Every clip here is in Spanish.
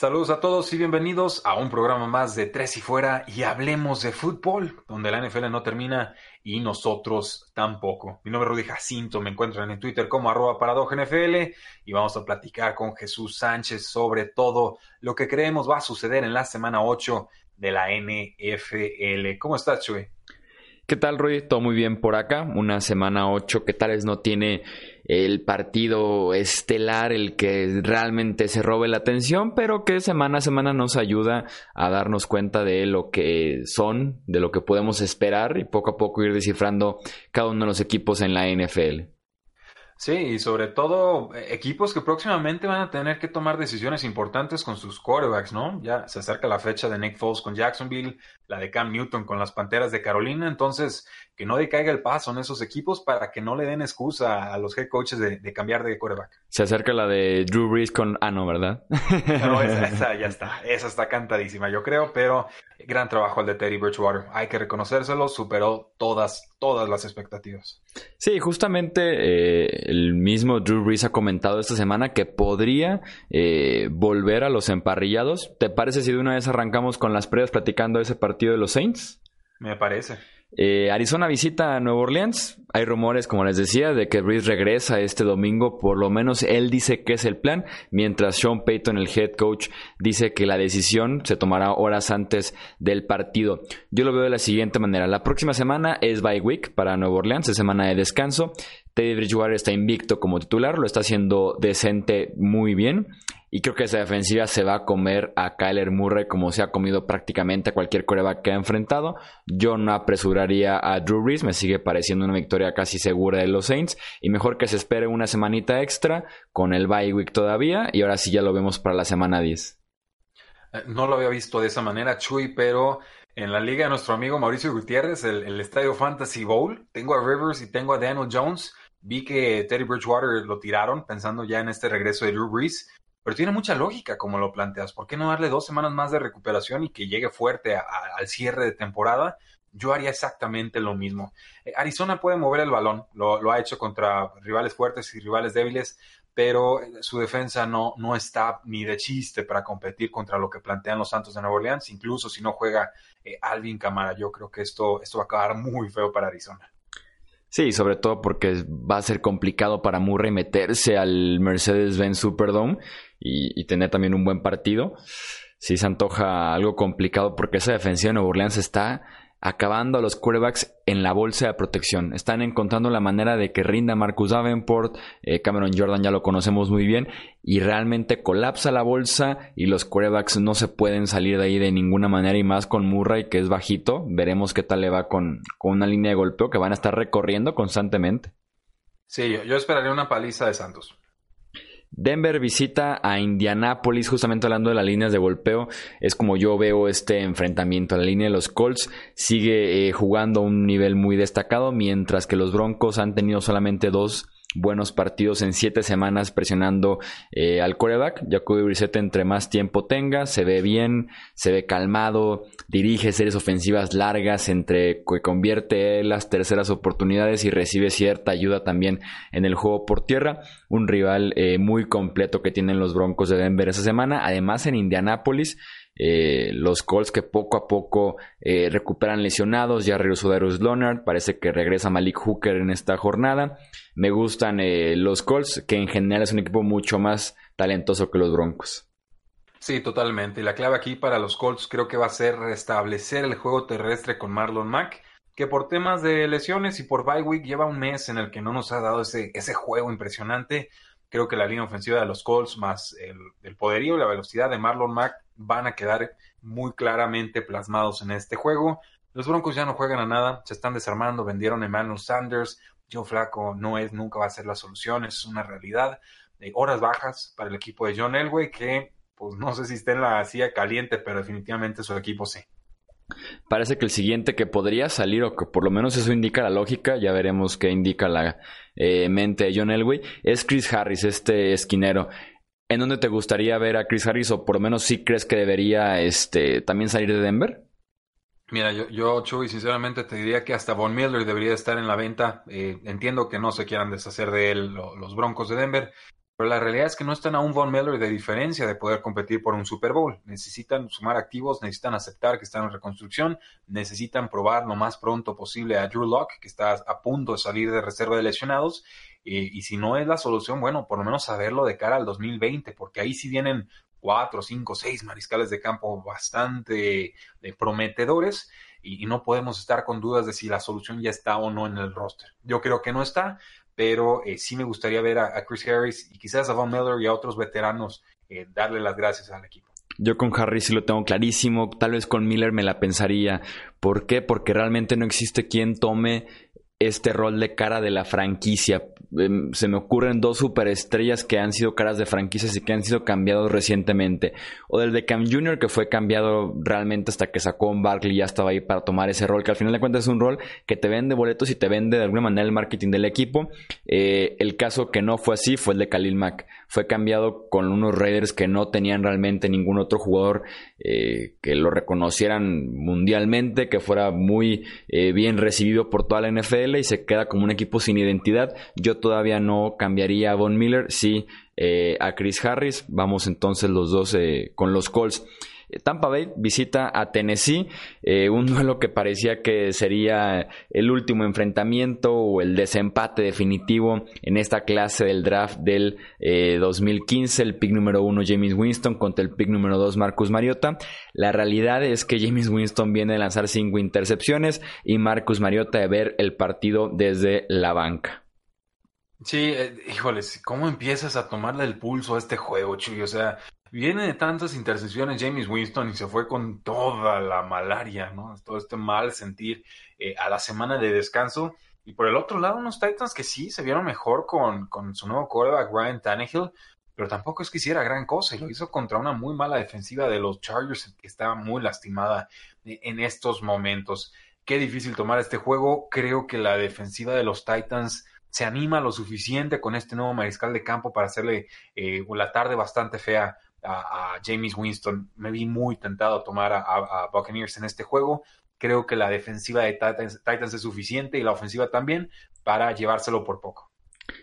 Saludos a todos y bienvenidos a un programa más de Tres y Fuera y hablemos de fútbol, donde la NFL no termina y nosotros tampoco. Mi nombre es Rudy Jacinto, me encuentran en Twitter como arroba NFL y vamos a platicar con Jesús Sánchez sobre todo lo que creemos va a suceder en la semana 8 de la NFL. ¿Cómo estás, Chuy? ¿Qué tal, Rudy? Todo muy bien por acá. Una semana 8 que tal no tiene el partido estelar, el que realmente se robe la atención, pero que semana a semana nos ayuda a darnos cuenta de lo que son, de lo que podemos esperar y poco a poco ir descifrando cada uno de los equipos en la NFL. Sí, y sobre todo eh, equipos que próximamente van a tener que tomar decisiones importantes con sus quarterbacks, ¿no? Ya se acerca la fecha de Nick Foles con Jacksonville, la de Cam Newton con las Panteras de Carolina, entonces que no decaiga el paso en esos equipos para que no le den excusa a los head coaches de, cambiar de quarterback. Se acerca la de Drew Brees con ah, no, ¿verdad? No, esa, ya está, esa está cantadísima, yo creo, pero gran trabajo el de Teddy Bridgewater, hay que reconocérselo, superó todas, todas las expectativas. Sí, justamente eh, el mismo Drew Brees ha comentado esta semana que podría eh, volver a los emparrillados. ¿Te parece si de una vez arrancamos con las previas platicando ese partido de los Saints? Me parece. Eh, Arizona visita a Nueva Orleans. Hay rumores, como les decía, de que Brees regresa este domingo. Por lo menos él dice que es el plan, mientras Sean Payton, el head coach, dice que la decisión se tomará horas antes del partido. Yo lo veo de la siguiente manera. La próxima semana es bye week para Nueva Orleans, es semana de descanso. Teddy Bridgewater está invicto como titular, lo está haciendo decente muy bien. Y creo que esa defensiva se va a comer a Kyler Murray como se ha comido prácticamente a cualquier coreback que ha enfrentado. Yo no apresuraría a Drew Brees, me sigue pareciendo una victoria casi segura de los Saints. Y mejor que se espere una semanita extra con el bye week todavía. Y ahora sí ya lo vemos para la semana 10. Eh, no lo había visto de esa manera, Chuy, pero en la liga de nuestro amigo Mauricio Gutiérrez, el, el Estadio Fantasy Bowl, tengo a Rivers y tengo a Daniel Jones. Vi que Teddy Bridgewater lo tiraron pensando ya en este regreso de Drew Brees pero tiene mucha lógica como lo planteas. ¿Por qué no darle dos semanas más de recuperación y que llegue fuerte al cierre de temporada? Yo haría exactamente lo mismo. Eh, Arizona puede mover el balón, lo, ha hecho contra rivales fuertes y rivales débiles, pero eh, su defensa no, no está ni de chiste para competir contra lo que plantean los Santos de Nueva Orleans, incluso si no juega eh, Alvin Camara. Yo creo que esto, esto va a acabar muy feo para Arizona. Sí, sobre todo porque va a ser complicado para Murray meterse al Mercedes-Benz Superdome y, tener también un buen partido. Sí se antoja algo complicado porque esa defensiva de Nueva Orleans está acabando a los quarterbacks en la bolsa de protección. Están encontrando la manera de que rinda Marcus Davenport, eh, Cameron Jordan ya lo conocemos muy bien, y realmente colapsa la bolsa y los quarterbacks no se pueden salir de ahí de ninguna manera y más con Murray que es bajito. Veremos qué tal le va con, una línea de golpeo que van a estar recorriendo constantemente. Sí, yo, yo esperaría una paliza de Santos. Denver visita a Indianapolis, justamente hablando de las líneas de golpeo, es como yo veo este enfrentamiento. La línea de los Colts sigue eh, jugando a un nivel muy destacado, mientras que los Broncos han tenido solamente dos buenos partidos en siete semanas presionando eh, al coreback. Jacoby Brissett entre más tiempo tenga, se ve bien, se ve calmado, dirige series ofensivas largas entre que convierte las terceras oportunidades y recibe cierta ayuda también en el juego por tierra. Un rival eh, muy completo que tienen los Broncos de Denver esa semana. Además en Indianápolis eh, los Colts que poco a poco recuperan lesionados, ya regresó Darius Leonard, parece que regresa Malik Hooker en esta jornada. Me gustan eh, los Colts, que en general es un equipo mucho más talentoso que los Broncos. Sí, totalmente. Y la clave aquí para los Colts creo que va a ser restablecer el juego terrestre con Marlon Mack, que por temas de lesiones y por bye lleva un mes en el que no nos ha dado ese, ese juego impresionante. Creo que la línea ofensiva de los Colts más el, el poderío y la velocidad de Marlon Mack van a quedar muy claramente plasmados en este juego. Los Broncos ya no juegan a nada, se están desarmando, vendieron a Emmanuel Sanders, Joe Flaco no es, nunca va a ser la solución, es una realidad. de horas bajas para el equipo de John Elway, que pues no sé si está en la silla caliente, pero definitivamente su equipo sí. Parece que el siguiente que podría salir, o que por lo menos eso indica la lógica, ya veremos qué indica la eh, mente de John Elway, es Chris Harris, este esquinero. ¿En dónde te gustaría ver a Chris Harris? O por lo menos sí crees que debería este, también salir de Denver? Mira, yo, yo, Chuy, sinceramente te diría que hasta Von Miller debería estar en la venta. Eh, entiendo que no se quieran deshacer de él los Broncos de Denver, pero la realidad es que no están a un Von Miller de diferencia de poder competir por un Super Bowl. Necesitan sumar activos, necesitan aceptar que están en reconstrucción, necesitan probar lo más pronto posible a Drew Locke, que está a punto de salir de reserva de lesionados. y si no es la solución, bueno, por lo menos saberlo de cara al 2020, porque ahí sí vienen cuatro, cinco, seis mariscales de campo bastante eh, prometedores y, no podemos estar con dudas de si la solución ya está o no en el roster. Yo creo que no está, pero eh, sí me gustaría ver a, Chris Harris y quizás a Von Miller y a otros veteranos eh, darle las gracias al equipo. Yo con Harris sí lo tengo clarísimo, tal vez con Miller me la pensaría. ¿Por qué? Porque realmente no existe quien tome este rol de cara de la franquicia. Em, se me ocurren dos superestrellas que han sido caras de franquicias y que han sido cambiados recientemente. O del de Cam Jr., que fue cambiado realmente hasta que sacó un Barkley y ya estaba ahí para tomar ese rol, que al final de cuentas es un rol que te vende boletos y te vende de alguna manera el marketing del equipo. Eh, el caso que no fue así fue el de Khalil Mack. Fue cambiado con unos Raiders que no tenían realmente ningún otro jugador eh, que lo reconocieran mundialmente, que fuera muy eh, bien recibido por toda la NFL y se queda como un equipo sin identidad. Yo todavía no cambiaría a Von Miller, sí eh, a Chris Harris. Vamos entonces los dos eh, con los Colts. Tampa Bay visita a Tennessee, eh, un duelo que parecía que sería el último enfrentamiento o el desempate definitivo en esta clase del draft del 2015, el pick número uno James Winston contra el pick número dos Marcus Mariota. La realidad es que James Winston viene a lanzar cinco intercepciones y Marcus Mariota de ver el partido desde la banca. Sí, eh, híjoles, ¿cómo empiezas a tomarle el pulso a este juego, Chuy? O sea, viene de tantas intercesiones James Winston y se fue con toda la malaria, ¿no? Todo este mal sentir eh, a la semana de descanso. Y por el otro lado, unos Titans que sí se vieron mejor con, con su nuevo quarterback, Ryan Tannehill, pero tampoco es que hiciera gran cosa y lo hizo contra una muy mala defensiva de los Chargers que estaba muy lastimada eh, en estos momentos. Qué difícil tomar este juego. Creo que la defensiva de los Titans se anima lo suficiente con este nuevo mariscal de campo para hacerle eh, la tarde bastante fea a, James Winston. Me vi muy tentado a tomar a, Buccaneers en este juego. Creo que la defensiva de Titans, es suficiente y la ofensiva también para llevárselo por poco.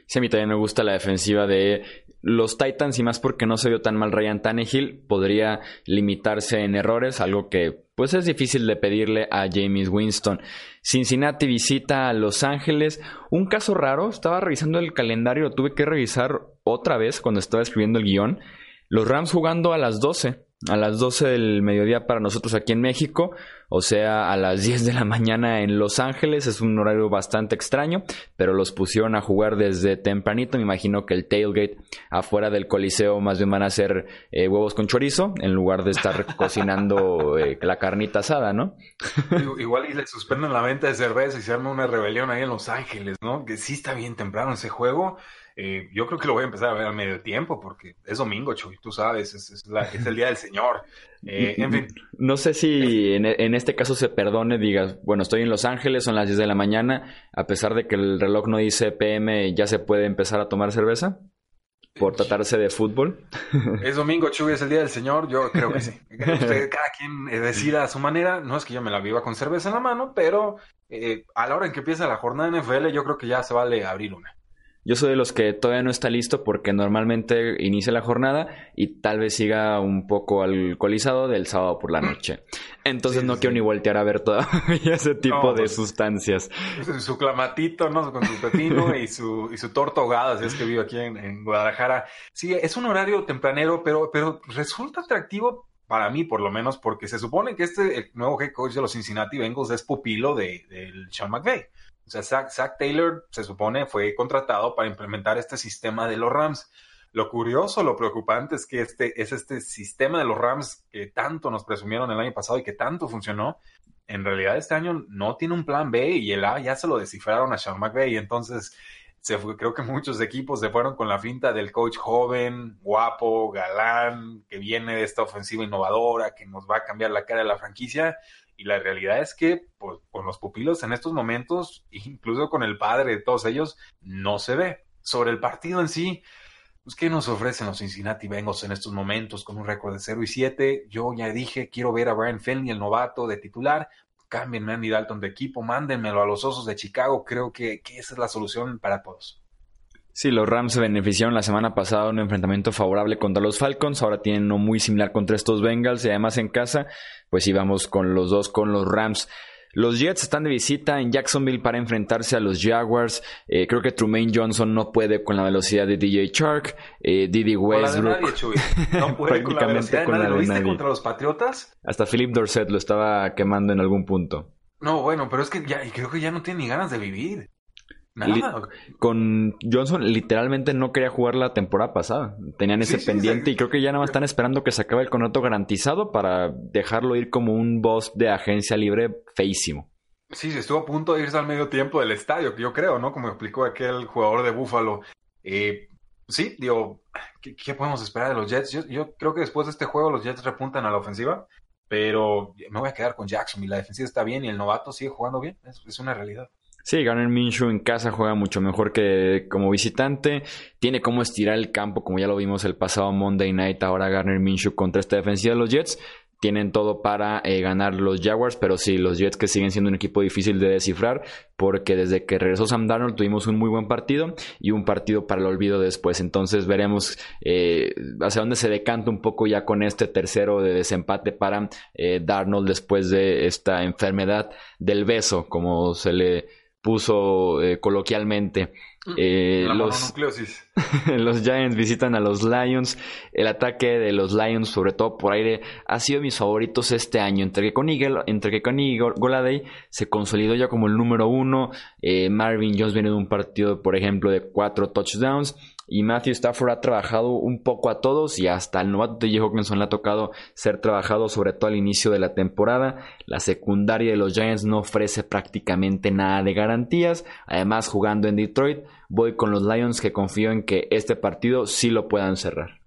Sí, a mí también me gusta la defensiva de los Titans y más porque no se vio tan mal Ryan Tannehill. Podría limitarse en errores, algo que pues es difícil de pedirle a James Winston. Cincinnati visita a Los Ángeles. Un caso raro, estaba revisando el calendario, lo tuve que revisar otra vez cuando estaba escribiendo el guion. Los Rams jugando a las 12 a las 12 del mediodía para nosotros aquí en México, o sea, a las 10 de la mañana en Los Ángeles. Es un horario bastante extraño, pero los pusieron a jugar desde tempranito. Me imagino que el tailgate afuera del Coliseo más bien van a ser eh, huevos con chorizo en lugar de estar cocinando eh, la carnita asada, ¿no? Igual y le suspenden la venta de cerveza y se arma una rebelión ahí en Los Ángeles, ¿no? Que sí está bien temprano ese juego. Eh, yo creo que lo voy a empezar a ver a medio tiempo porque es domingo, Chuy, tú sabes, es, el día del Señor. Eh, en fin. No sé si en, en, este caso se perdone, digas, bueno, estoy en Los Ángeles, son las 10 de la mañana, a pesar de que el reloj no dice PM, ¿ya se puede empezar a tomar cerveza? por tratarse de fútbol. Es domingo, Chuy, es el día del Señor, yo creo que sí. cada quien eh, decida a su manera, no es que yo me la viva con cerveza en la mano, pero a la hora en que empieza la jornada en NFL, yo creo que ya se vale abrir una. Yo soy de los que todavía no está listo porque normalmente inicia la jornada y tal vez siga un poco alcoholizado del sábado por la noche. Entonces no quiero ni voltear a ver todavía ese tipo de pues, sustancias. Su clamatito, ¿no? Con su pepino y su, y su torta ahogada, si es que vivo aquí en, Guadalajara. Sí, es un horario tempranero, pero, pero resulta atractivo para mí por lo menos, porque se supone que este el nuevo head coach de los Cincinnati Bengals es pupilo de, del Sean McVay. O sea, Zach, Taylor se supone fue contratado para implementar este sistema de los Rams. Lo curioso, lo preocupante es que este es este sistema de los Rams que tanto nos presumieron el año pasado y que tanto funcionó, en realidad este año no tiene un plan B y el A ya se lo descifraron a Sean McVay. Entonces, se fue, creo que muchos equipos se fueron con la finta del coach joven, guapo, galán, que viene de esta ofensiva innovadora, que nos va a cambiar la cara de la franquicia. Y la realidad es que pues, con los pupilos en estos momentos, incluso con el padre de todos ellos, no se ve. Sobre el partido en sí, pues, ¿qué nos ofrecen los Cincinnati Bengals en estos momentos con un récord de 0 y 7? Yo ya dije, quiero ver a Brian Finley, el novato de titular. Cámbienme a Andy Dalton de equipo, mándenmelo a los Osos de Chicago. Creo que, que esa es la solución para todos. Sí, los Rams se beneficiaron la semana pasada de un enfrentamiento favorable contra los Falcons. Ahora tienen uno muy similar contra estos Bengals y además en casa, pues íbamos con los dos, con los Rams. Los Jets están de visita en Jacksonville para enfrentarse a los Jaguars. Eh, creo que Trumaine Johnson no puede con la velocidad de DJ Chark. Eh, Didi Westbrook. No puede con la velocidad de nadie. ¿Lo viste contra los Patriotas? Hasta Philip Dorset lo estaba quemando en algún punto. No, bueno, pero es que ya, creo que ya no tiene ni ganas de vivir con Johnson literalmente no quería jugar la temporada pasada. Tenían ese pendiente y creo que ya nada más están esperando que se acabe el contrato garantizado para dejarlo ir como un boss de agencia libre feísimo. Sí, se estuvo a punto de irse al medio tiempo del estadio, que yo creo, ¿no? Como explicó aquel jugador de Búfalo. Eh, sí, digo, ¿qué, podemos esperar de los Jets? Yo, creo que después de este juego los Jets repuntan a la ofensiva, pero me voy a quedar con Jackson y la defensiva está bien y el novato sigue jugando bien, es una realidad. Sí, Garner Minshew en casa juega mucho mejor que como visitante. Tiene como estirar el campo, como ya lo vimos el pasado Monday Night. Ahora Garner Minshew contra esta defensiva de los Jets. Tienen todo para eh, ganar los Jaguars, pero sí, los Jets que siguen siendo un equipo difícil de descifrar, porque desde que regresó Sam Darnold tuvimos un muy buen partido y un partido para el olvido después. Entonces veremos eh, hacia dónde se decanta un poco ya con este tercero de desempate para eh, Darnold después de esta enfermedad del beso, como se le puso eh, coloquialmente. Mm. Eh, los, los Giants visitan a los Lions. El ataque de los Lions, sobre todo por aire, ha sido mis favoritos este año. Entre que con Eagle, entre que con Goladay se consolidó ya como el número uno. Eh, Marvin Jones viene de un partido, por ejemplo, de cuatro touchdowns. Y Matthew Stafford ha trabajado un poco a todos y hasta el novato de Hawkinson le ha tocado ser trabajado, sobre todo al inicio de la temporada. La secundaria de los Giants no ofrece prácticamente nada de garantías. Además, jugando en Detroit, voy con los Lions que confío en que este partido sí lo puedan cerrar.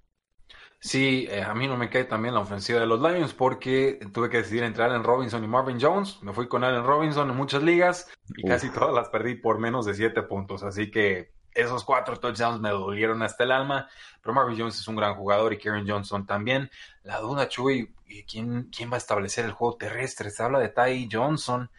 Sí, eh, a mí no me cae también la ofensiva de los Lions porque tuve que decidir entre Allen Robinson y Marvin Jones. Me fui con Allen Robinson en muchas ligas y casi todas las perdí por menos de 7 puntos. Así que esos cuatro touchdowns me dolieron hasta el alma, pero Marvin Jones es un gran jugador y Karen Johnson también. La duda, Chuy, ¿quién, quién va a establecer el juego terrestre? Se habla de Ty Johnson,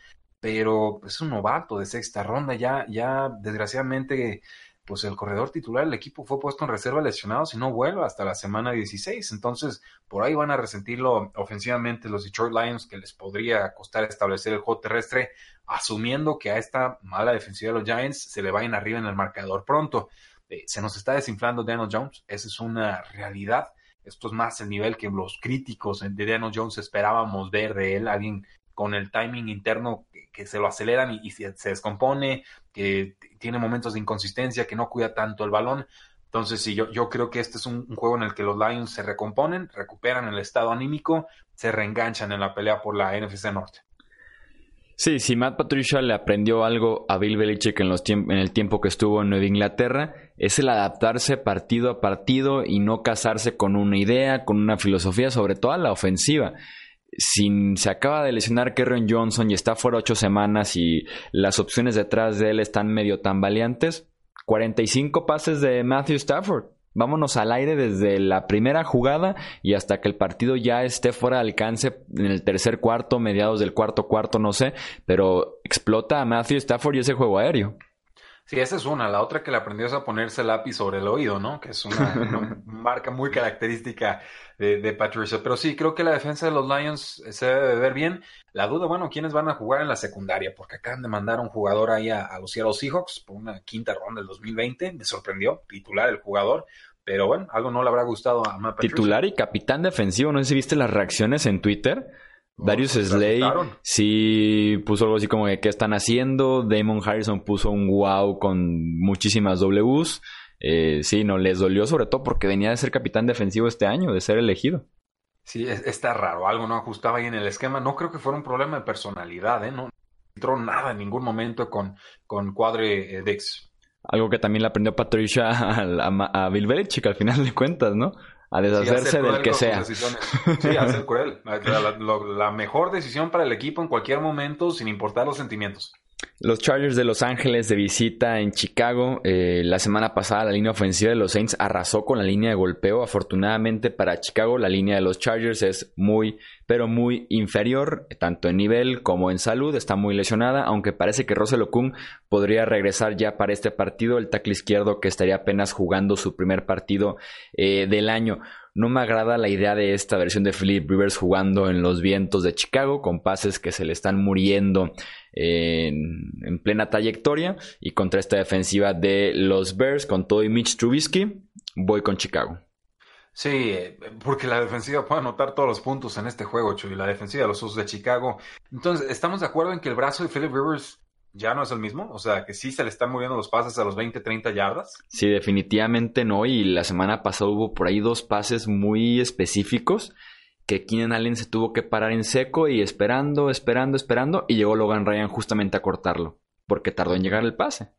pero es un novato de sexta ronda, ya, ya desgraciadamente pues el corredor titular del equipo fue puesto en reserva lesionado si no vuelve hasta la semana 16. Entonces, por ahí van a resentirlo ofensivamente los Detroit Lions, que les podría costar establecer el juego terrestre, asumiendo que a esta mala defensiva de los Giants se le vayan arriba en el marcador pronto. Eh, se nos está desinflando Daniel Jones, esa es una realidad. Esto es más el nivel que los críticos de Daniel Jones esperábamos ver de él, alguien con el timing interno que, se lo aceleran y, se, descompone, que tiene momentos de inconsistencia, que no cuida tanto el balón. Entonces, sí, yo, yo creo que este es un, juego en el que los Lions se recomponen, recuperan el estado anímico, se reenganchan en la pelea por la NFC Norte. Sí, si Matt Patricia le aprendió algo a Bill Belichick en, los en el tiempo que estuvo en Nueva Inglaterra, es el adaptarse partido a partido y no casarse con una idea, con una filosofía, sobre todo a la ofensiva si se acaba de lesionar Kerryon Johnson y está fuera ocho semanas y las opciones detrás de él están medio tambaleantes, 45 pases de Matthew Stafford. Vámonos al aire desde la primera jugada y hasta que el partido ya esté fuera de alcance en el tercer cuarto, mediados del cuarto cuarto, no sé, pero explota a Matthew Stafford y ese juego aéreo. Sí, esa es una. La otra que le aprendió es a ponerse lápiz sobre el oído, ¿no? Que es una, marca muy característica de, Patricia. Pero sí, creo que la defensa de los Lions se debe ver bien. La duda, bueno, ¿quiénes van a jugar en la secundaria? Porque acaban de mandar un jugador ahí a, los Seattle Seahawks por una quinta ronda del 2020. Me sorprendió, titular el jugador. Pero bueno, algo no le habrá gustado a Matt Titular y capitán defensivo. No sé si viste las reacciones en Twitter Darius Slay sí puso algo así como de qué están haciendo. Damon Harrison puso un wow con muchísimas Ws. Eh, sí, no, les dolió sobre todo porque venía de ser capitán defensivo este año, de ser elegido. Sí, está raro, algo no ajustaba ahí en el esquema. No creo que fuera un problema de personalidad, ¿eh? No entró nada en ningún momento con, con Cuadre eh, Dix. Algo que también le aprendió Patricia a, a, Bill Belichick al final de cuentas, ¿no? A deshacerse del que sea. Sí, a ser cruel. la mejor decisión para el equipo en cualquier momento, sin importar los sentimientos. Los Chargers de Los Ángeles de visita en Chicago. Eh, la semana pasada la línea ofensiva de los Saints arrasó con la línea de golpeo. Afortunadamente para Chicago la línea de los Chargers es muy, pero muy inferior, tanto en nivel como en salud. Está muy lesionada, aunque parece que Russell Okung podría regresar ya para este partido. El tackle izquierdo que estaría apenas jugando su primer partido eh, del año. No me agrada la idea de esta versión de Philip Rivers jugando en los vientos de Chicago con pases que se le están muriendo en, plena trayectoria y contra esta defensiva de los Bears con todo y Mitch Trubisky, voy con Chicago. Sí, porque la defensiva puede anotar todos los puntos en este juego, Chuy, la defensiva de los Usos de Chicago. Entonces, ¿estamos de acuerdo en que el brazo de Philip Rivers ya no es el mismo? O sea, que sí se le están moviendo los pases a los 20, 30 yardas. Sí, definitivamente no. Y la semana pasada hubo por ahí dos pases muy específicos que Keenan Allen se tuvo que parar en seco y esperando, esperando, esperando. Y llegó Logan Ryan justamente a cortarlo. Porque tardó en llegar el pase.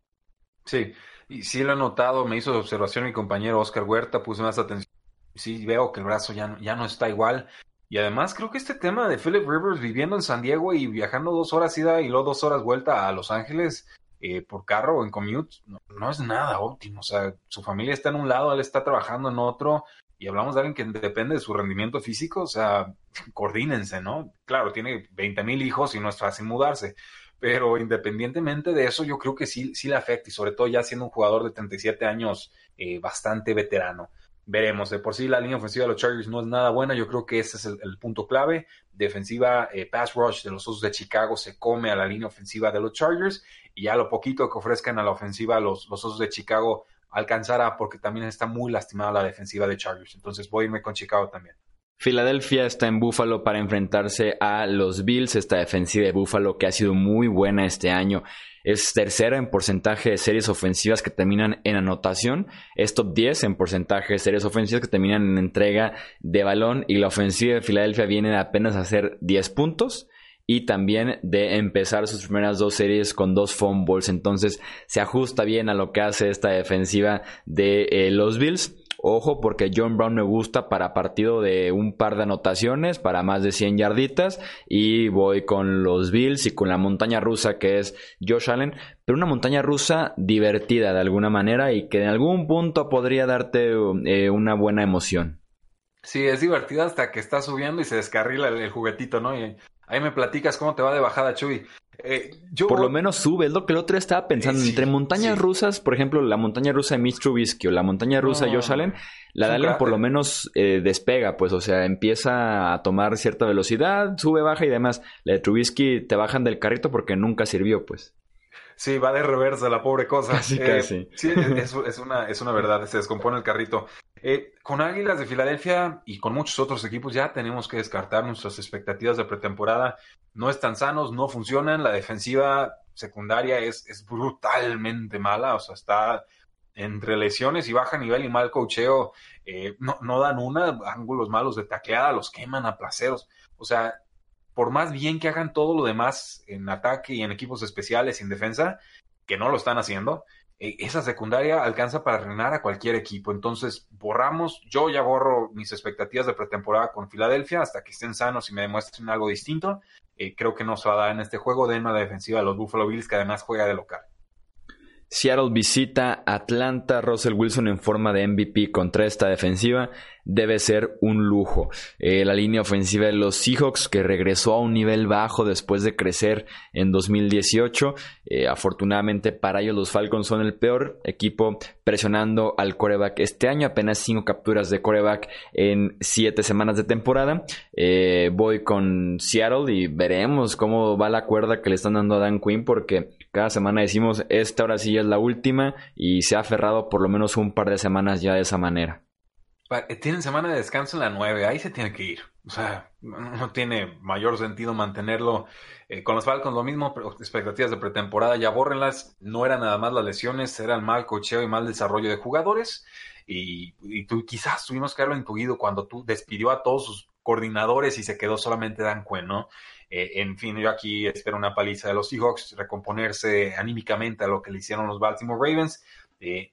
Sí, y sí lo he notado. Me hizo observación mi compañero Oscar Huerta, puse más atención. Sí, veo que el brazo ya, ya no está igual. Y además creo que este tema de Philip Rivers viviendo en San Diego y viajando dos horas ida y luego dos horas vuelta a Los Ángeles eh, por carro o en commute, no, es nada óptimo. O sea, su familia está en un lado, él está trabajando en otro y hablamos de alguien que depende de su rendimiento físico, o sea, coordínense, ¿no? Claro, tiene 20 mil hijos y no es fácil mudarse, pero independientemente de eso, yo creo que sí, sí le afecta y sobre todo ya siendo un jugador de 37 años eh, bastante veterano veremos. De por sí la línea ofensiva de los Chargers no es nada buena. Yo creo que ese es el, punto clave. Defensiva eh, pass rush de los Osos de Chicago se come a la línea ofensiva de los Chargers y ya lo poquito que ofrezcan a la ofensiva los, los Osos de Chicago alcanzará porque también está muy lastimada la defensiva de Chargers. Entonces voy a irme con Chicago también. Filadelfia está en Buffalo para enfrentarse a los Bills, esta defensiva de Buffalo que ha sido muy buena este año. Es tercera en porcentaje de series ofensivas que terminan en anotación. Es top 10 en porcentaje de series ofensivas que terminan en entrega de balón. Y la ofensiva de Filadelfia viene apenas a hacer 10 puntos y también de empezar sus primeras dos series con dos fumbles. Entonces se ajusta bien a lo que hace esta defensiva de eh, los Bills. Ojo porque John Brown me gusta para partido de un par de anotaciones, para más de 100 yarditas. Y voy con los Bills y con la montaña rusa que es Josh Allen. Pero una montaña rusa divertida de alguna manera y que en algún punto podría darte eh, una buena emoción. Sí, es divertida hasta que está subiendo y se descarrila el, juguetito, ¿no? Y ahí me platicas cómo te va de bajada, Chuy. Eh, por lo menos sube, es lo que el otro estaba pensando. Entre montañas rusas, por ejemplo, la montaña rusa de Mitch Trubisky o la montaña rusa de Josh Allen, la de Allen por lo menos eh, despega, pues, o sea, empieza a tomar cierta velocidad, sube, baja y demás. La de Trubisky te bajan del carrito porque nunca sirvió, pues. Sí, va de reversa la pobre cosa. Casi, eh, Sí, es, es, una, es una verdad, se descompone el carrito. Eh, con Águilas de Filadelfia y con muchos otros equipos ya tenemos que descartar nuestras expectativas de pretemporada. No están sanos, no funcionan. La defensiva secundaria es, es brutalmente mala, o sea, está entre lesiones y baja nivel y mal cocheo. Eh, no, no dan una, ángulos malos de tacleada, los queman a placeros. O sea, por más bien que hagan todo lo demás en ataque y en equipos especiales y en defensa, que no lo están haciendo, e, esa secundaria alcanza para reinar a cualquier equipo. Entonces, borramos, yo ya borro mis expectativas de pretemporada con Filadelfia hasta que estén sanos y me demuestren algo distinto. Eh, creo que no se va a dar en este juego. de la defensiva de los Buffalo Bills, que además juega de local. Seattle visita Atlanta, Russell Wilson en forma de MVP contra esta defensiva debe ser un lujo. Eh, la línea ofensiva de los Seahawks que regresó a un nivel bajo después de crecer en 2018. Eh, afortunadamente para ellos los Falcons son el peor equipo presionando al coreback este año. Apenas cinco capturas de coreback en siete semanas de temporada. Eh, voy con Seattle y veremos cómo va la cuerda que le están dando a Dan Quinn porque cada semana decimos esta ahora sí es la última y se ha aferrado por lo menos un par de semanas ya de esa manera. Eh, tienen semana de descanso en la 9, ahí se tiene que ir. O sea, no, tiene mayor sentido mantenerlo. Eh, con los Falcons lo mismo, expectativas de pretemporada ya bórrenlas. No eran nada más las lesiones, era el mal cocheo y mal desarrollo de jugadores. Y, quizás tuvimos que haberlo incluido cuando tú despidió a todos sus coordinadores y se quedó solamente Dan Quinn, ¿no? Eh, en fin, yo aquí espero una paliza de los Seahawks, recomponerse anímicamente a lo que le hicieron los Baltimore Ravens,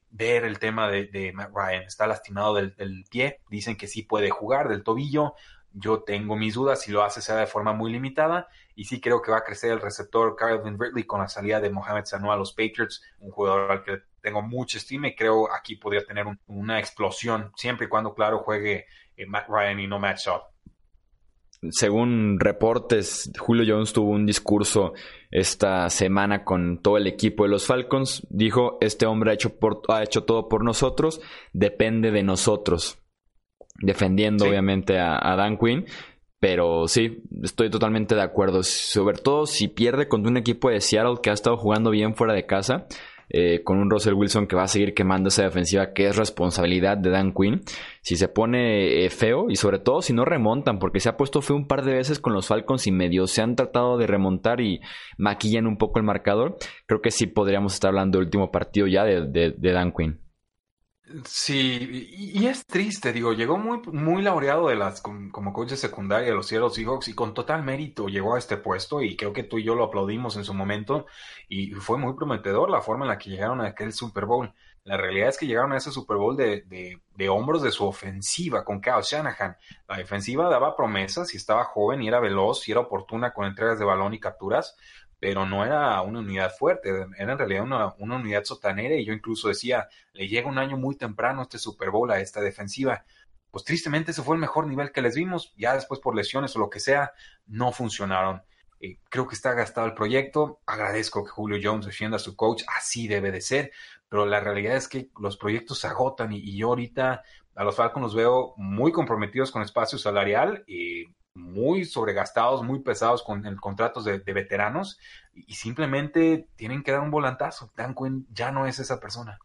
ver el tema de, Matt Ryan, está lastimado del, pie, dicen que sí puede jugar del tobillo, yo tengo mis dudas si lo hace sea de forma muy limitada y sí creo que va a crecer el receptor Calvin Ridley con la salida de Mohamed Sanu a los Patriots, un jugador al que tengo mucha estima y creo aquí podría tener una explosión siempre y cuando, claro, juegue eh, Matt Ryan y no Matt Shaw. Según reportes, Julio Jones tuvo un discurso esta semana con todo el equipo de los Falcons. Dijo, este hombre ha hecho, ha hecho todo por nosotros, depende de nosotros defendiendo obviamente a, Dan Quinn. Pero sí, estoy totalmente de acuerdo. Sobre todo si pierde contra un equipo de Seattle que ha estado jugando bien fuera de casa. Eh, con un Russell Wilson que va a seguir quemando esa defensiva que es responsabilidad de Dan Quinn. Si se pone eh, feo y sobre todo si no remontan, porque se ha puesto feo un par de veces con los Falcons y medio se han tratado de remontar y maquillan un poco el marcador, creo que sí podríamos estar hablando del último partido ya de Dan Quinn. Sí, y, es triste, digo, llegó muy, muy laureado de las, como, coach de secundaria de los Seattle Seahawks y con total mérito llegó a este puesto y creo que tú y yo lo aplaudimos en su momento y fue muy prometedor la forma en la que llegaron a aquel Super Bowl. La realidad es que llegaron a ese Super Bowl de, de, de hombros de su ofensiva con Kyle Shanahan. La defensiva daba promesas y estaba joven y era veloz y era oportuna con entregas de balón y capturas, pero no era una unidad fuerte, era en realidad una, una, unidad sotanera y yo incluso decía, le llega un año muy temprano este Super Bowl a esta defensiva. Pues tristemente ese fue el mejor nivel que les vimos, ya después por lesiones o lo que sea, no funcionaron. Eh, creo que está gastado el proyecto, agradezco que Julio Jones defienda a su coach, así debe de ser, pero la realidad es que los proyectos se agotan y, yo ahorita a los Falcons los veo muy comprometidos con espacio salarial y muy sobregastados, muy pesados con el contratos de, veteranos y simplemente tienen que dar un volantazo. Dan Quinn ya no es esa persona.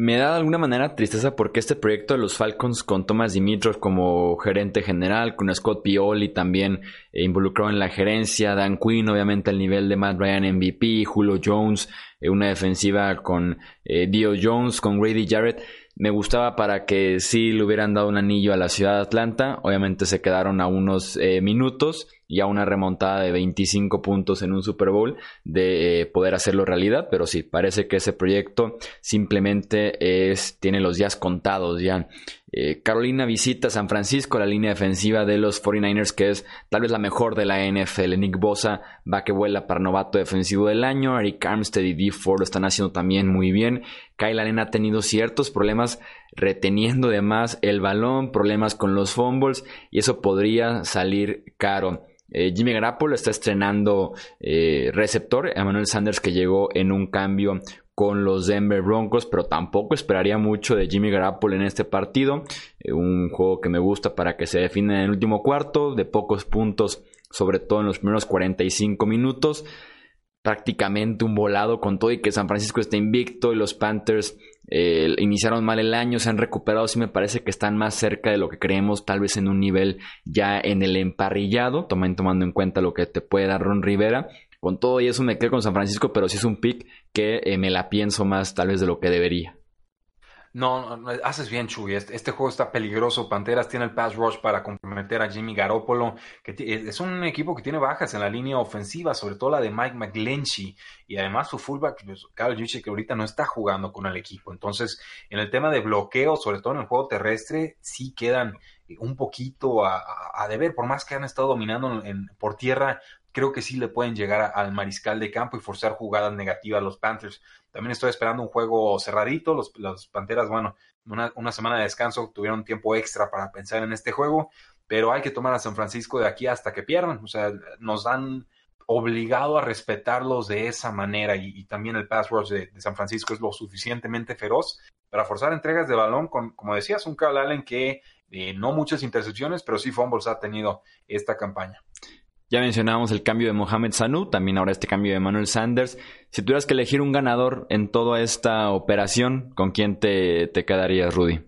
Me da de alguna manera tristeza porque este proyecto de los Falcons con Thomas Dimitrov como gerente general, con Scott Pioli también eh, involucrado en la gerencia, Dan Quinn obviamente al nivel de Matt Ryan MVP, Julio Jones, eh, una defensiva con eh, Dio Jones, con Grady Jarrett me gustaba para que sí le hubieran dado un anillo a la ciudad de Atlanta. Obviamente se quedaron a unos eh, minutos y a una remontada de 25 puntos en un Super Bowl de eh, poder hacerlo realidad. Pero sí, parece que ese proyecto simplemente es, tiene los días contados ya. Eh, Carolina visita San Francisco, la línea defensiva de los 49ers, que es tal vez la mejor de la NFL. Nick Bosa va que vuela para novato defensivo del año. Eric Armstead y Dee Ford lo están haciendo también muy bien. Kyle Allen ha tenido ciertos problemas reteniendo de más el balón, problemas con los fumbles, y eso podría salir caro. Eh, Jimmy Garoppolo está estrenando eh, receptor. Emmanuel Sanders que llegó en un cambio con los Denver Broncos, pero tampoco esperaría mucho de Jimmy Garoppolo en este partido. Eh, un juego que me gusta para que se define en el último cuarto, de pocos puntos, sobre todo en los primeros 45 minutos. Prácticamente un volado con todo y que San Francisco está invicto y los Panthers eh, iniciaron mal el año, se han recuperado, sí me parece que están más cerca de lo que creemos, tal vez en un nivel ya en el emparrillado, tomando en cuenta lo que te puede dar Ron Rivera. Con todo y eso me quedo con San Francisco, pero sí es un pick que eh, me la pienso más tal vez de lo que debería. No, no, haces bien, Chuy. Este, este, juego está peligroso. Panteras tiene el pass rush para comprometer a Jimmy Garoppolo, que es un equipo que tiene bajas en la línea ofensiva, sobre todo la de Mike McGlinchey. Y además su fullback, pues, Kyle Juszczyk, que ahorita no está jugando con el equipo. Entonces, en el tema de bloqueo, sobre todo en el juego terrestre, sí quedan un poquito a, a, deber, por más que han estado dominando por tierra, creo que sí le pueden llegar al mariscal de campo y forzar jugadas negativas a los Panthers. También estoy esperando un juego cerradito. Los, Panteras, bueno, una, una, semana de descanso, tuvieron tiempo extra para pensar en este juego, pero hay que tomar a San Francisco de aquí hasta que pierdan. O sea, nos han obligado a respetarlos de esa manera y, también el pass rush de, San Francisco es lo suficientemente feroz para forzar entregas de balón, con, como decías, un Carl Allen que eh, no muchas intercepciones, pero sí fumbles ha tenido esta campaña. Ya mencionábamos el cambio de Mohamed Sanu, también ahora este cambio de Manuel Sanders. Si tuvieras que elegir un ganador en toda esta operación, ¿con quién te, te quedarías, Rudy?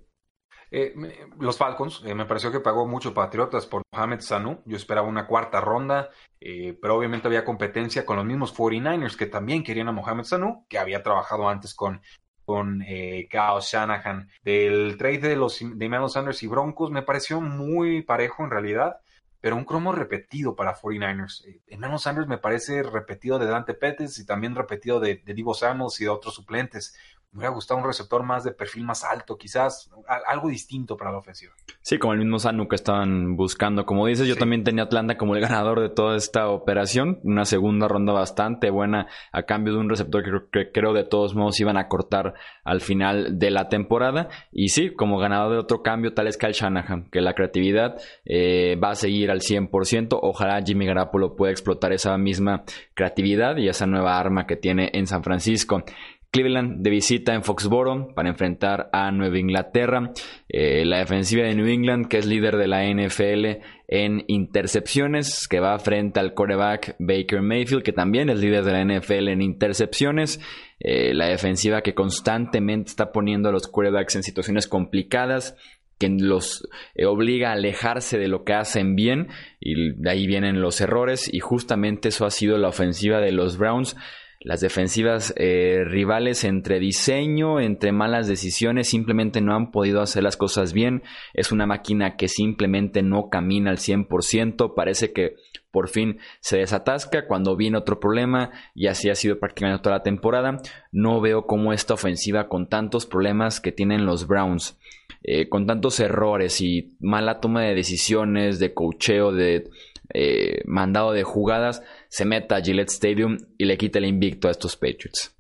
Eh, los Falcons, eh, me pareció que pagó mucho Patriotas por Mohamed Sanu. Yo esperaba una cuarta ronda, eh, pero obviamente había competencia con los mismos 49ers que también querían a Mohamed Sanu, que había trabajado antes con, con eh, Shanahan. Del trade de los de Emmanuel Sanders y Broncos me pareció muy parejo en realidad, pero un cromo repetido para 49ers. Eh, Emmanuel Sanders me parece repetido de Dante Pettis y también repetido de, de Divo Samuels y de otros suplentes me hubiera gustado un receptor más de perfil más alto, quizás algo distinto para la ofensiva. Sí, como el mismo Sanu que estaban buscando. Como dices, yo también tenía Atlanta como el ganador de toda esta operación. Una segunda ronda bastante buena a cambio de un receptor que, creo de todos modos iban a cortar al final de la temporada. Y sí, como ganador de otro cambio, tal es Kyle Shanahan, que la creatividad eh, va a seguir al 100%. Ojalá Jimmy Garapolo pueda explotar esa misma creatividad y esa nueva arma que tiene en San Francisco. Cleveland de visita en Foxboro para enfrentar a Nueva Inglaterra. Eh, la defensiva de New England, que es líder de la NFL en intercepciones, que va frente al quarterback Baker Mayfield, que también es líder de la NFL en intercepciones. Eh, la defensiva que constantemente está poniendo a los quarterbacks en situaciones complicadas que los eh, obliga a alejarse de lo que hacen bien y de ahí vienen los errores y justamente eso ha sido la ofensiva de los Browns las defensivas eh, rivales entre diseño, entre malas decisiones, simplemente no han podido hacer las cosas bien. Es una máquina que simplemente no camina al 100%. Parece que por fin se desatasca cuando viene otro problema y así ha sido prácticamente toda la temporada. No veo cómo esta ofensiva con tantos problemas que tienen los Browns, eh, con tantos errores y mala toma de decisiones, de cocheo, de eh, mandado de jugadas, se meta a Gillette Stadium y le quite el invicto a estos Patriots.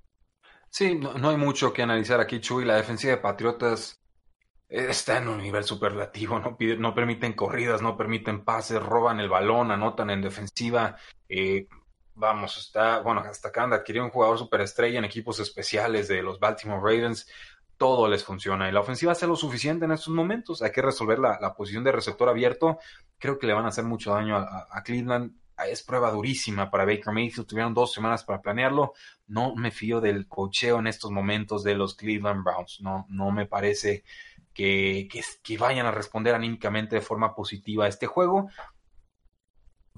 Sí, no, hay mucho que analizar aquí, Chuy. La defensiva de Patriotas está en un nivel superlativo. No, permiten corridas, no permiten pases, roban el balón, anotan en defensiva. Eh, vamos, está, bueno, hasta acá de adquirir un jugador superestrella en equipos especiales de los Baltimore Ravens todo les funciona. Y la ofensiva hace lo suficiente en estos momentos. Hay que resolver la, posición de receptor abierto. Creo que le van a hacer mucho daño a, Cleveland. Es prueba durísima para Baker Mayfield. Tuvieron dos semanas para planearlo. No me fío del cocheo en estos momentos de los Cleveland Browns. No, no me parece que, que vayan a responder anímicamente de forma positiva a este juego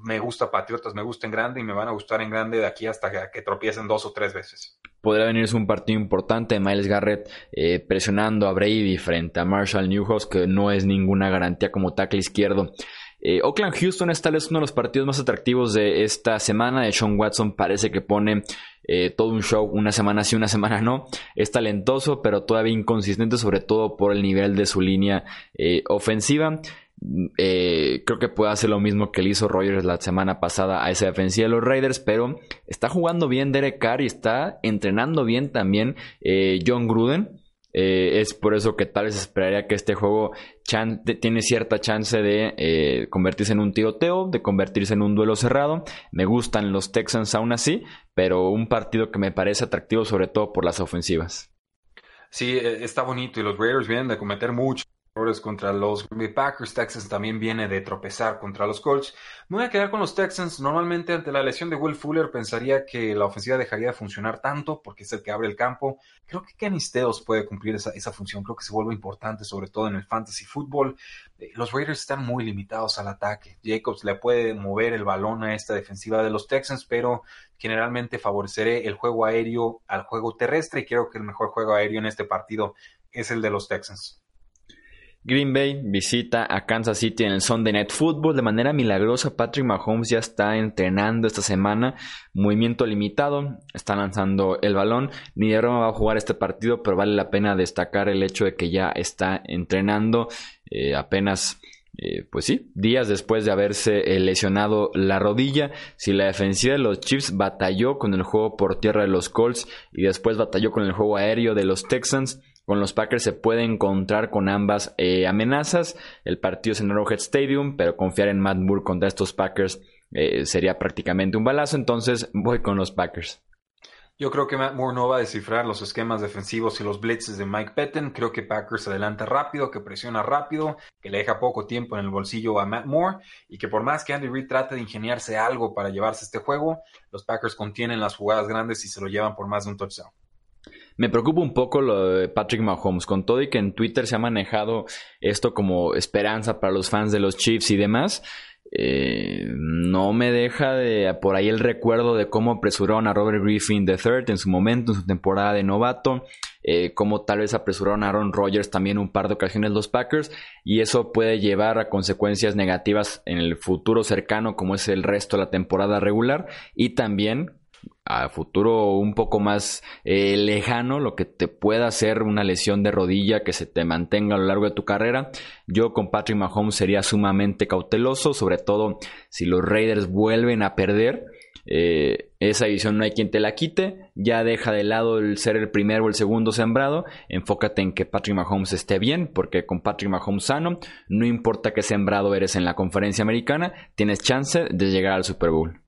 me gusta Patriotas, me gusta en grande y me van a gustar en grande de aquí hasta que, tropiecen dos o tres veces. Podría venirse un partido importante, Miles Garrett eh, presionando a Brady frente a Marshall Newhouse, que no es ninguna garantía como tackle izquierdo. Eh, Oakland Houston es tal vez uno de los partidos más atractivos de esta semana. De Sean Watson parece que pone eh, todo un show, una semana sí, una semana no. Es talentoso, pero todavía inconsistente, sobre todo por el nivel de su línea ofensiva. Eh, creo que puede hacer lo mismo que le hizo Rogers la semana pasada a esa defensiva de los Raiders, pero está jugando bien Derek Carr y está entrenando bien también eh, John Gruden. Eh, es por eso que tal vez esperaría que este juego tiene cierta chance de convertirse en un tiroteo, de convertirse en un duelo cerrado. Me gustan los Texans aún así, pero un partido que me parece atractivo sobre todo por las ofensivas. Sí, está bonito y los Raiders vienen de cometer contra los Green Packers. Texans también viene de tropezar contra los Colts. Me voy a quedar con los Texans. Normalmente ante la lesión de Will Fuller pensaría que la ofensiva dejaría de funcionar tanto porque es el que abre el campo. Creo que Kenny puede cumplir esa, esa función. Creo que se vuelve importante sobre todo en el fantasy fútbol. Eh, los Raiders están muy limitados al ataque. Jacobs le puede mover el balón a esta defensiva de los Texans, pero generalmente favoreceré el juego aéreo al juego terrestre y creo que el mejor juego aéreo en este partido es el de los Texans. Green Bay visita a Kansas City en el Sunday Night Football. De manera milagrosa, Patrick Mahomes ya está entrenando esta semana. Movimiento limitado, está lanzando el balón. Ni de va a jugar este partido, pero vale la pena destacar el hecho de que ya está entrenando eh, apenas. Eh, pues sí, días después de haberse lesionado la rodilla, si la defensiva de los Chiefs batalló con el juego por tierra de los Colts y después batalló con el juego aéreo de los Texans, con los Packers se puede encontrar con ambas eh, amenazas. El partido es en Arrowhead Stadium, pero confiar en Matt Moore contra estos Packers eh, sería prácticamente un balazo. Entonces voy con los Packers. Yo creo que Matt Moore no va a descifrar los esquemas defensivos y los blitzes de Mike Pettin. Creo que Packers adelanta rápido, que presiona rápido, que le deja poco tiempo en el bolsillo a Matt Moore y que por más que Andy Reid trate de ingeniarse algo para llevarse este juego, los Packers contienen las jugadas grandes y se lo llevan por más de un touchdown. Me preocupa un poco lo de Patrick Mahomes, con todo y que en Twitter se ha manejado esto como esperanza para los fans de los Chiefs y demás. Eh, no me deja de por ahí el recuerdo de cómo apresuraron a Robert Griffin III en su momento, en su temporada de novato. eh, como tal vez apresuraron a Aaron Rodgers también un par de ocasiones los Packers y eso puede llevar a consecuencias negativas en el futuro cercano como es el resto de la temporada regular y también a futuro un poco más eh, lejano, lo que te pueda hacer una lesión de rodilla que se te mantenga a lo largo de tu carrera. Yo con Patrick Mahomes sería sumamente cauteloso, sobre todo si los Raiders vuelven a perder. Eh, esa división no hay quien te la quite. Ya deja de lado el ser el primero o el segundo sembrado. Enfócate en que Patrick Mahomes esté bien, porque con Patrick Mahomes sano, no importa qué sembrado eres en la conferencia americana, tienes chance de llegar al Super Bowl.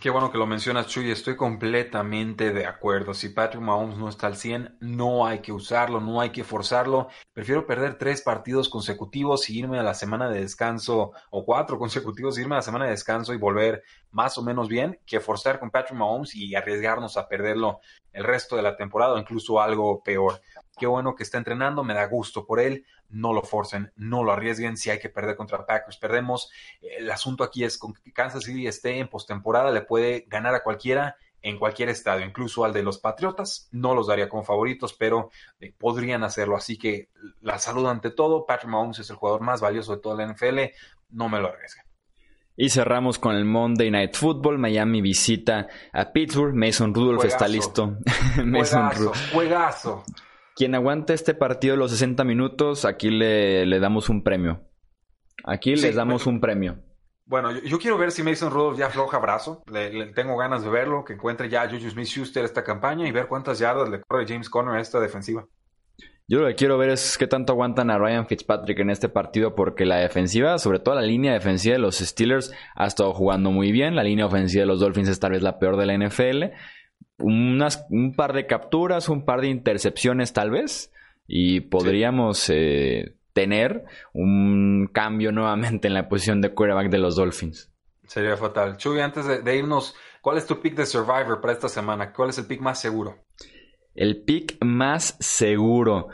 Qué, bueno que lo mencionas, Chuy. Estoy completamente de acuerdo. Si Patrick Mahomes no está al 100, no hay que usarlo, no hay que forzarlo. Prefiero perder tres partidos consecutivos y irme a la semana de descanso, o cuatro consecutivos, irme a la semana de descanso y volver más o menos bien, que forzar con Patrick Mahomes y arriesgarnos a perderlo el resto de la temporada o incluso algo peor. Qué bueno que está entrenando, me da gusto por él no lo forcen, no lo arriesguen. Si hay que perder contra Packers, perdemos. El asunto aquí es con que Kansas City esté en postemporada, le puede ganar a cualquiera en cualquier estadio, incluso al de los Patriotas. No los daría como favoritos, pero eh, podrían hacerlo. Así que la salud ante todo. Patrick Mahomes es el jugador más valioso de toda la NFL. No me lo arriesguen. Y cerramos con el Monday Night Football. Miami visita a Pittsburgh. Mason Rudolph está listo. Mason juegazo, juegazo. Quien aguante este partido los 60 minutos, aquí le, damos un premio. Aquí les damos un premio. Bueno, yo, quiero ver si Mason Rudolph ya afloja brazo. Le, tengo ganas de verlo, que encuentre ya a Juju Smith-Schuster esta campaña y ver cuántas yardas le corre James Conner a esta defensiva. Yo lo que quiero ver es qué tanto aguantan a Ryan Fitzpatrick en este partido, porque la defensiva, sobre todo la línea defensiva de los Steelers, ha estado jugando muy bien. La línea ofensiva de los Dolphins es tal vez la peor de la NFL unas, un par de capturas, un par de intercepciones tal vez, y podríamos eh, tener un cambio nuevamente en la posición de quarterback de los Dolphins. Sería fatal. Chuy, antes de, irnos, ¿cuál es tu pick de Survivor para esta semana? ¿Cuál es el pick más seguro? El pick más seguro.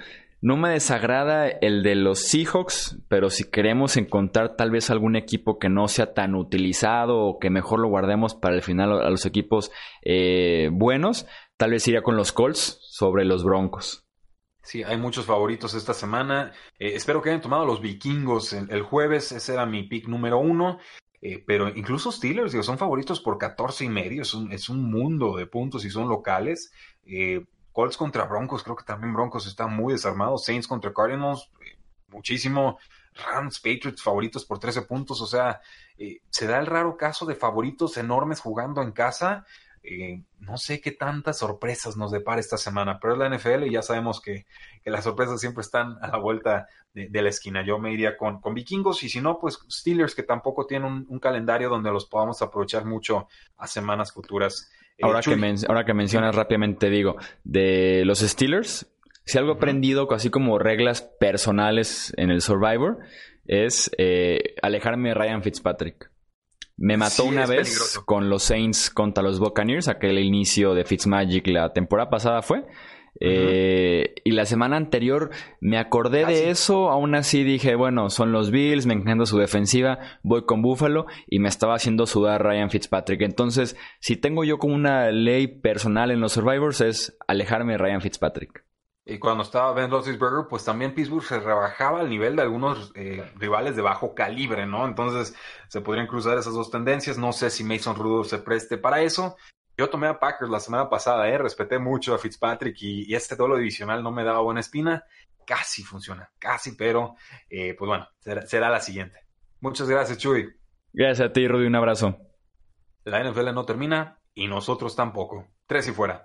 No me desagrada el de los Seahawks, pero si queremos encontrar tal vez algún equipo que no sea tan utilizado o que mejor lo guardemos para el final a los equipos eh, buenos, tal vez iría con los Colts sobre los Broncos. Sí, hay muchos favoritos esta semana. Eh, espero que hayan tomado los vikingos el, jueves. Ese era mi pick número uno. Eh, pero incluso Steelers, digo, son favoritos por 14 y medio. Es un, es un mundo de puntos y son locales. Colts contra Broncos, creo que también Broncos está muy desarmado. Saints contra Cardinals, eh, muchísimo. Rams, Patriots favoritos por 13 puntos. O sea, eh, se da el raro caso de favoritos enormes jugando en casa. Eh, no sé qué tantas sorpresas nos depara esta semana, pero es la NFL y ya sabemos que, las sorpresas siempre están a la vuelta de, la esquina. Yo me iría con, con, vikingos y si no, pues Steelers que tampoco tienen un calendario donde los podamos aprovechar mucho a semanas futuras. Eh, ahora, que ahora que mencionas rápidamente, digo, de los Steelers, si algo aprendido, así como reglas personales en el Survivor, es eh, alejarme de Ryan Fitzpatrick. Me mató una vez con los Saints contra los Buccaneers, aquel inicio de Fitzmagic la temporada pasada fue. Eh, y la semana anterior me acordé de eso, aún así dije, bueno, son los Bills, me encanta su defensiva, voy con Buffalo y me estaba haciendo sudar Ryan Fitzpatrick. Entonces, si tengo yo como una ley personal en los Survivors es alejarme de Ryan Fitzpatrick. Y cuando estaba Ben Roethlisberger, pues también Pittsburgh se rebajaba al nivel de algunos eh, rivales de bajo calibre, ¿no? Entonces se podrían cruzar esas dos tendencias. No sé si Mason Rudolph se preste para eso. Yo tomé a Packers la semana pasada, ¿eh? respeté mucho a Fitzpatrick y, este duelo divisional no me daba buena espina. Casi funciona, casi, pero eh, pues bueno, será, la siguiente. Muchas gracias, Chuy. Gracias a ti, Rudy, un abrazo. La NFL no termina y nosotros tampoco. Tres y fuera.